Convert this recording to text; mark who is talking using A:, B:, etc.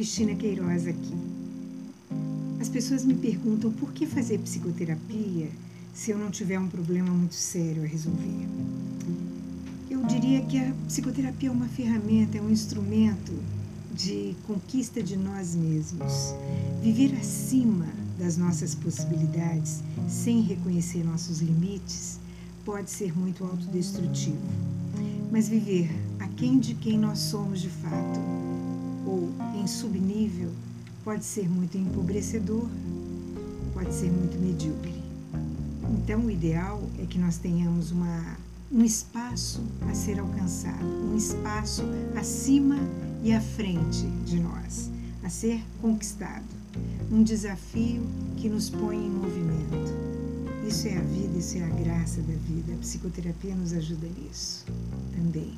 A: Cristina Queiroz aqui. As pessoas me perguntam por que fazer psicoterapia se eu não tiver um problema muito sério a resolver. Eu diria que a psicoterapia é uma ferramenta, é um instrumento de conquista de nós mesmos. Viver acima das nossas possibilidades, sem reconhecer nossos limites, pode ser muito autodestrutivo. Mas viver aquém de quem nós somos de fato, em subnível, pode ser muito empobrecedor, pode ser muito medíocre. Então, o ideal é que nós tenhamos uma, um espaço a ser alcançado, um espaço acima e à frente de nós, a ser conquistado. Um desafio que nos põe em movimento. Isso é a vida, isso é a graça da vida. A psicoterapia nos ajuda nisso também.